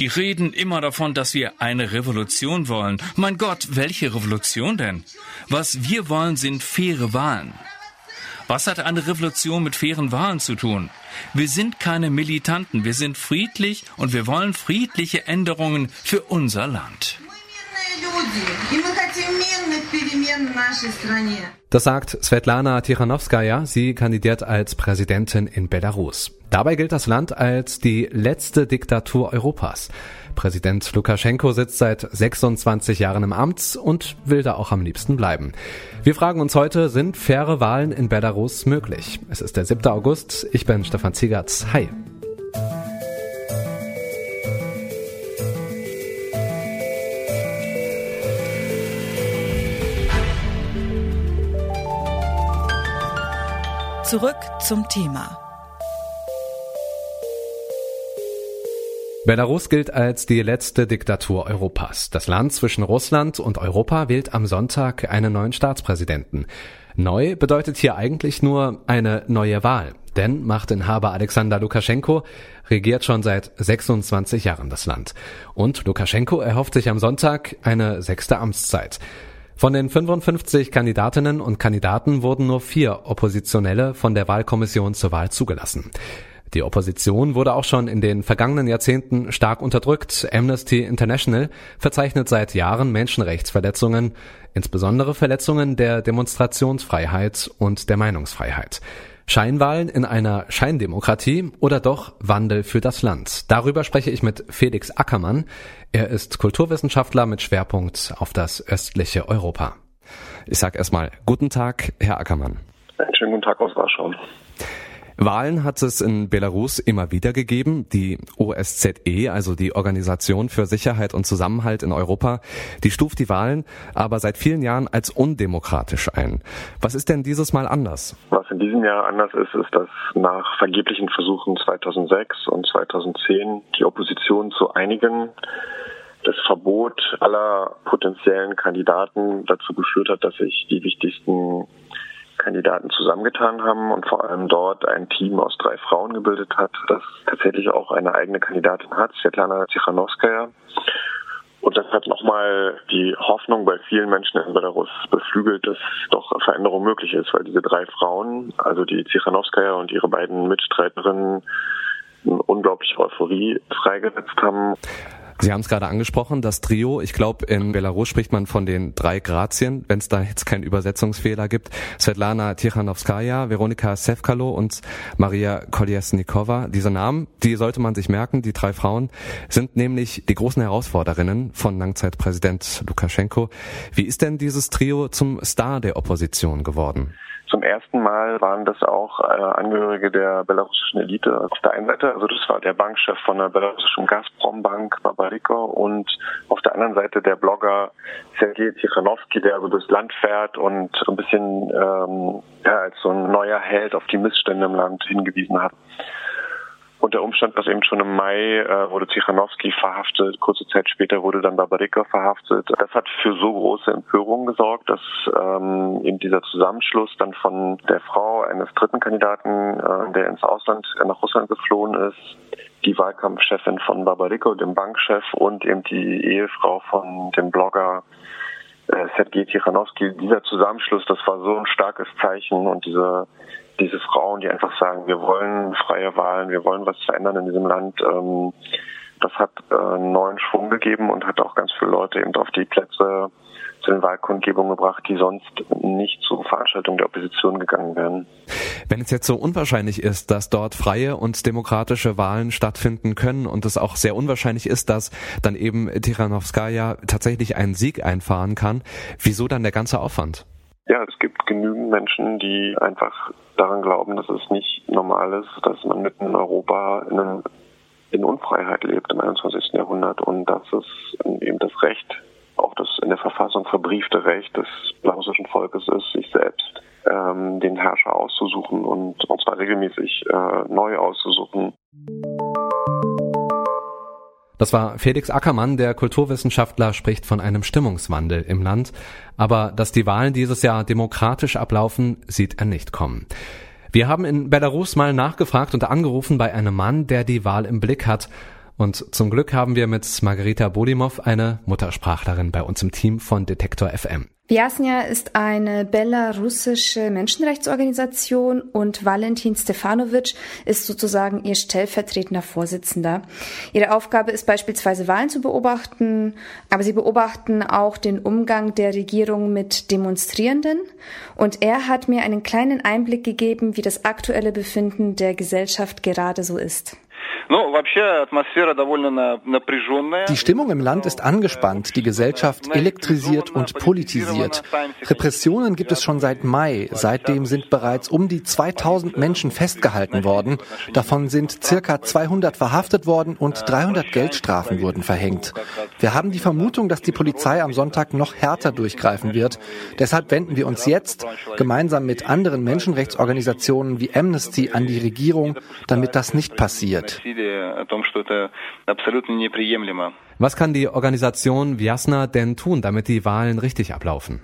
Die reden immer davon, dass wir eine Revolution wollen. Mein Gott, welche Revolution denn? Was wir wollen, sind faire Wahlen. Was hat eine Revolution mit fairen Wahlen zu tun? Wir sind keine Militanten, wir sind friedlich und wir wollen friedliche Änderungen für unser Land. Das sagt Svetlana Tichanowskaja. Sie kandidiert als Präsidentin in Belarus. Dabei gilt das Land als die letzte Diktatur Europas. Präsident Lukaschenko sitzt seit 26 Jahren im Amt und will da auch am liebsten bleiben. Wir fragen uns heute, sind faire Wahlen in Belarus möglich? Es ist der 7. August. Ich bin Stefan Ziegertz. Hi. Zurück zum Thema. Belarus gilt als die letzte Diktatur Europas. Das Land zwischen Russland und Europa wählt am Sonntag einen neuen Staatspräsidenten. Neu bedeutet hier eigentlich nur eine neue Wahl. Denn Machtinhaber Alexander Lukaschenko regiert schon seit 26 Jahren das Land. Und Lukaschenko erhofft sich am Sonntag eine sechste Amtszeit. Von den 55 Kandidatinnen und Kandidaten wurden nur vier Oppositionelle von der Wahlkommission zur Wahl zugelassen. Die Opposition wurde auch schon in den vergangenen Jahrzehnten stark unterdrückt. Amnesty International verzeichnet seit Jahren Menschenrechtsverletzungen, insbesondere Verletzungen der Demonstrationsfreiheit und der Meinungsfreiheit. Scheinwahlen in einer Scheindemokratie oder doch Wandel für das Land? Darüber spreche ich mit Felix Ackermann. Er ist Kulturwissenschaftler mit Schwerpunkt auf das östliche Europa. Ich sage erstmal guten Tag, Herr Ackermann. Einen schönen guten Tag aus Warschau. Wahlen hat es in Belarus immer wieder gegeben. Die OSZE, also die Organisation für Sicherheit und Zusammenhalt in Europa, die stuft die Wahlen aber seit vielen Jahren als undemokratisch ein. Was ist denn dieses Mal anders? Was in diesem Jahr anders ist, ist, dass nach vergeblichen Versuchen 2006 und 2010 die Opposition zu einigen das Verbot aller potenziellen Kandidaten dazu geführt hat, dass sich die wichtigsten Kandidaten zusammengetan haben und vor allem dort ein Team aus drei Frauen gebildet hat, das tatsächlich auch eine eigene Kandidatin hat, Svetlana Tichanowskaja. Und das hat nochmal die Hoffnung bei vielen Menschen in Belarus beflügelt, dass doch Veränderung möglich ist, weil diese drei Frauen, also die Tichanowskaja und ihre beiden Mitstreiterinnen, eine unglaubliche Euphorie freigesetzt haben. Sie haben es gerade angesprochen, das Trio. Ich glaube, in Belarus spricht man von den drei Grazien, wenn es da jetzt keinen Übersetzungsfehler gibt. Svetlana Tichanowskaja, Veronika Sevkalo und Maria Kolesnikova. Diese Namen, die sollte man sich merken. Die drei Frauen sind nämlich die großen Herausforderinnen von Langzeitpräsident Lukaschenko. Wie ist denn dieses Trio zum Star der Opposition geworden? Zum ersten Mal waren das auch äh, Angehörige der belarussischen Elite auf der einen Seite. Also das war der Bankchef von der belarussischen Gazprom-Bank, Babariko, und auf der anderen Seite der Blogger Sergei Tichanowski, der also durchs Land fährt und so ein bisschen ähm, ja, als so ein neuer Held auf die Missstände im Land hingewiesen hat. Und der Umstand, dass eben schon im Mai äh, wurde Tichanowski verhaftet, kurze Zeit später wurde dann Babarika verhaftet, das hat für so große Empörung gesorgt, dass ähm, eben dieser Zusammenschluss dann von der Frau eines dritten Kandidaten, äh, der ins Ausland, äh, nach Russland geflohen ist, die Wahlkampfchefin von Babariko, dem Bankchef und eben die Ehefrau von dem Blogger äh, Sergei Tichanowski, dieser Zusammenschluss, das war so ein starkes Zeichen und diese diese Frauen, die einfach sagen, wir wollen freie Wahlen, wir wollen was verändern in diesem Land, ähm, das hat äh, neuen Schwung gegeben und hat auch ganz viele Leute eben auf die Plätze zu den Wahlkundgebungen gebracht, die sonst nicht zu Veranstaltungen der Opposition gegangen wären. Wenn es jetzt so unwahrscheinlich ist, dass dort freie und demokratische Wahlen stattfinden können und es auch sehr unwahrscheinlich ist, dass dann eben Tichanowskaja tatsächlich einen Sieg einfahren kann, wieso dann der ganze Aufwand? Ja, es gibt genügend Menschen, die einfach daran glauben, dass es nicht normal ist, dass man mitten in Europa in, einem, in Unfreiheit lebt im 21. Jahrhundert und dass es eben das Recht, auch das in der Verfassung verbriefte Recht des belarussischen Volkes ist, sich selbst ähm, den Herrscher auszusuchen und, und zwar regelmäßig äh, neu auszusuchen. Das war Felix Ackermann, der Kulturwissenschaftler, spricht von einem Stimmungswandel im Land. Aber dass die Wahlen dieses Jahr demokratisch ablaufen, sieht er nicht kommen. Wir haben in Belarus mal nachgefragt und angerufen bei einem Mann, der die Wahl im Blick hat. Und zum Glück haben wir mit Margarita Bodimov eine Muttersprachlerin bei uns im Team von Detektor FM. Vyasnia ist eine belarussische Menschenrechtsorganisation und Valentin Stefanovic ist sozusagen ihr stellvertretender Vorsitzender. Ihre Aufgabe ist beispielsweise Wahlen zu beobachten, aber sie beobachten auch den Umgang der Regierung mit Demonstrierenden und er hat mir einen kleinen Einblick gegeben, wie das aktuelle Befinden der Gesellschaft gerade so ist. Die Stimmung im Land ist angespannt, die Gesellschaft elektrisiert und politisiert. Repressionen gibt es schon seit Mai. Seitdem sind bereits um die 2000 Menschen festgehalten worden. Davon sind circa 200 verhaftet worden und 300 Geldstrafen wurden verhängt. Wir haben die Vermutung, dass die Polizei am Sonntag noch härter durchgreifen wird. Deshalb wenden wir uns jetzt gemeinsam mit anderen Menschenrechtsorganisationen wie Amnesty an die Regierung, damit das nicht passiert говорили о том, что это абсолютно неприемлемо. Was kann die Organisation Viasna denn tun, damit die Wahlen richtig ablaufen?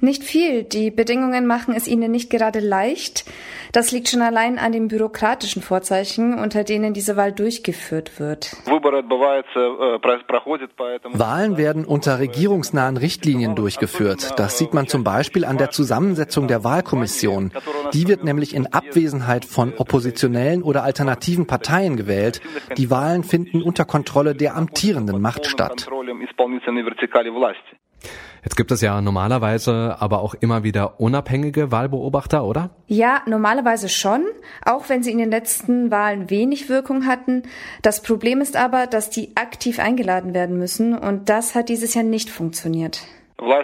Nicht viel. Die Bedingungen machen es ihnen nicht gerade leicht. Das liegt schon allein an den bürokratischen Vorzeichen, unter denen diese Wahl durchgeführt wird. Wahlen werden unter regierungsnahen Richtlinien durchgeführt. Das sieht man zum Beispiel an der Zusammensetzung der Wahlkommission. Die wird nämlich in Abwesenheit von oppositionellen oder alternativen Parteien gewählt. Die Wahlen finden unter Kontrolle der amtierenden Macht statt. Jetzt gibt es ja normalerweise aber auch immer wieder unabhängige Wahlbeobachter, oder? Ja, normalerweise schon, auch wenn sie in den letzten Wahlen wenig Wirkung hatten. Das Problem ist aber, dass die aktiv eingeladen werden müssen und das hat dieses Jahr nicht funktioniert. Э,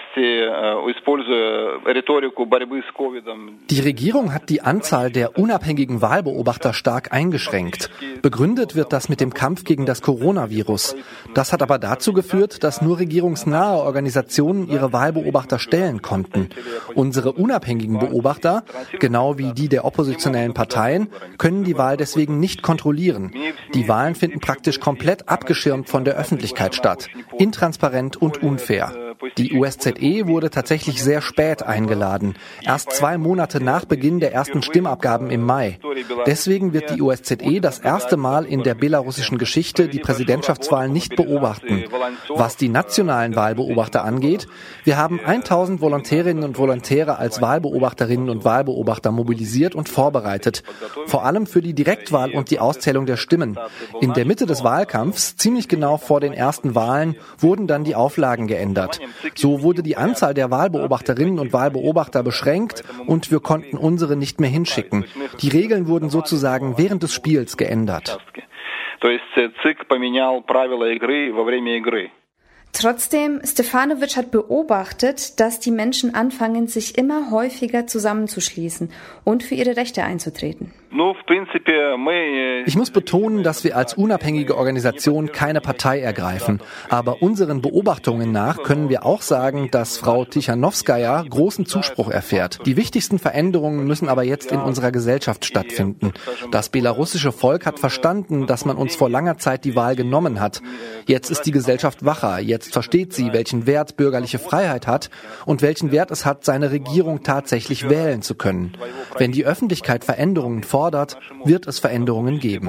die Regierung hat die Anzahl der unabhängigen Wahlbeobachter stark eingeschränkt. Begründet wird das mit dem Kampf gegen das Coronavirus. Das hat aber dazu geführt, dass nur regierungsnahe Organisationen ihre Wahlbeobachter stellen konnten. Unsere unabhängigen Beobachter, genau wie die der oppositionellen Parteien, können die Wahl deswegen nicht kontrollieren. Die Wahlen finden praktisch komplett abgeschirmt von der Öffentlichkeit statt, intransparent und unfair. Die USZE wurde tatsächlich sehr spät eingeladen, erst zwei Monate nach Beginn der ersten Stimmabgaben im Mai. Deswegen wird die USZE das erste Mal in der belarussischen Geschichte die Präsidentschaftswahl nicht beobachten. Was die nationalen Wahlbeobachter angeht, wir haben 1000 Volontärinnen und Volontäre als Wahlbeobachterinnen und Wahlbeobachter mobilisiert und vorbereitet, vor allem für die Direktwahl und die Auszählung der Stimmen. In der Mitte des Wahlkampfs, ziemlich genau vor den ersten Wahlen, wurden dann die Auflagen geändert. So wurde die Anzahl der Wahlbeobachterinnen und Wahlbeobachter beschränkt und wir konnten unsere nicht mehr hinschicken. Die Regeln wurden sozusagen während des Spiels geändert. Trotzdem, Stefanovic hat beobachtet, dass die Menschen anfangen, sich immer häufiger zusammenzuschließen und für ihre Rechte einzutreten. Ich muss betonen, dass wir als unabhängige Organisation keine Partei ergreifen. Aber unseren Beobachtungen nach können wir auch sagen, dass Frau Tichanowskaja großen Zuspruch erfährt. Die wichtigsten Veränderungen müssen aber jetzt in unserer Gesellschaft stattfinden. Das belarussische Volk hat verstanden, dass man uns vor langer Zeit die Wahl genommen hat. Jetzt ist die Gesellschaft wacher. Jetzt versteht sie, welchen Wert bürgerliche Freiheit hat und welchen Wert es hat, seine Regierung tatsächlich wählen zu können. Wenn die Öffentlichkeit Veränderungen fordert, fordert, wird es Veränderungen geben.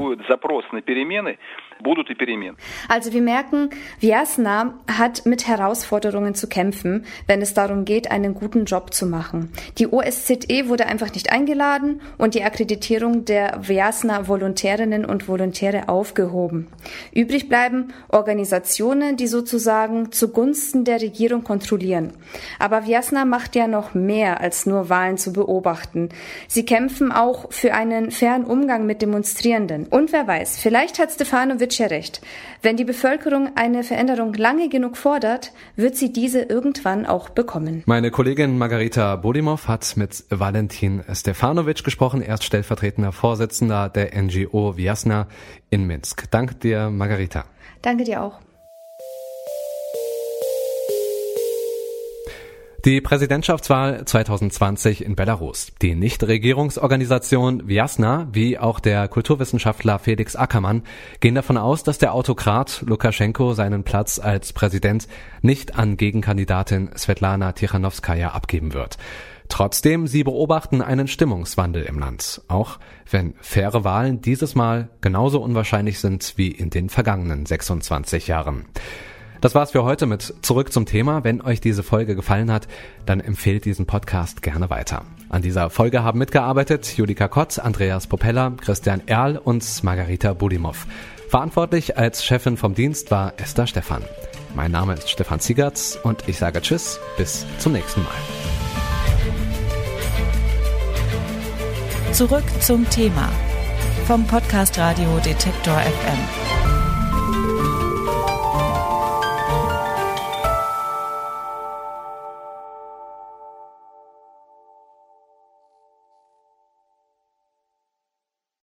Also wir merken, Vyasna hat mit Herausforderungen zu kämpfen, wenn es darum geht, einen guten Job zu machen. Die OSZE wurde einfach nicht eingeladen und die Akkreditierung der Vyasna Volontärinnen und Volontäre aufgehoben. Übrig bleiben Organisationen, die sozusagen zugunsten der Regierung kontrollieren. Aber Vyasna macht ja noch mehr als nur Wahlen zu beobachten. Sie kämpfen auch für einen fairen Umgang mit Demonstrierenden. Und wer weiß, vielleicht hat Stefanovic Fritsch ja recht. Wenn die Bevölkerung eine Veränderung lange genug fordert, wird sie diese irgendwann auch bekommen. Meine Kollegin Margarita Bodimov hat mit Valentin Stefanovic gesprochen. Er ist stellvertretender Vorsitzender der NGO Viasna in Minsk. Danke dir, Margarita. Danke dir auch. Die Präsidentschaftswahl 2020 in Belarus. Die Nichtregierungsorganisation Viasna, wie auch der Kulturwissenschaftler Felix Ackermann, gehen davon aus, dass der Autokrat Lukaschenko seinen Platz als Präsident nicht an Gegenkandidatin Svetlana Tichanowskaja abgeben wird. Trotzdem, sie beobachten einen Stimmungswandel im Land, auch wenn faire Wahlen dieses Mal genauso unwahrscheinlich sind wie in den vergangenen 26 Jahren. Das war's für heute mit Zurück zum Thema. Wenn euch diese Folge gefallen hat, dann empfehlt diesen Podcast gerne weiter. An dieser Folge haben mitgearbeitet Julika Kott, Andreas Popella, Christian Erl und Margarita Budimov. Verantwortlich als Chefin vom Dienst war Esther Stephan. Mein Name ist Stefan Ziegertz und ich sage Tschüss, bis zum nächsten Mal. Zurück zum Thema vom Podcast Radio Detektor FM.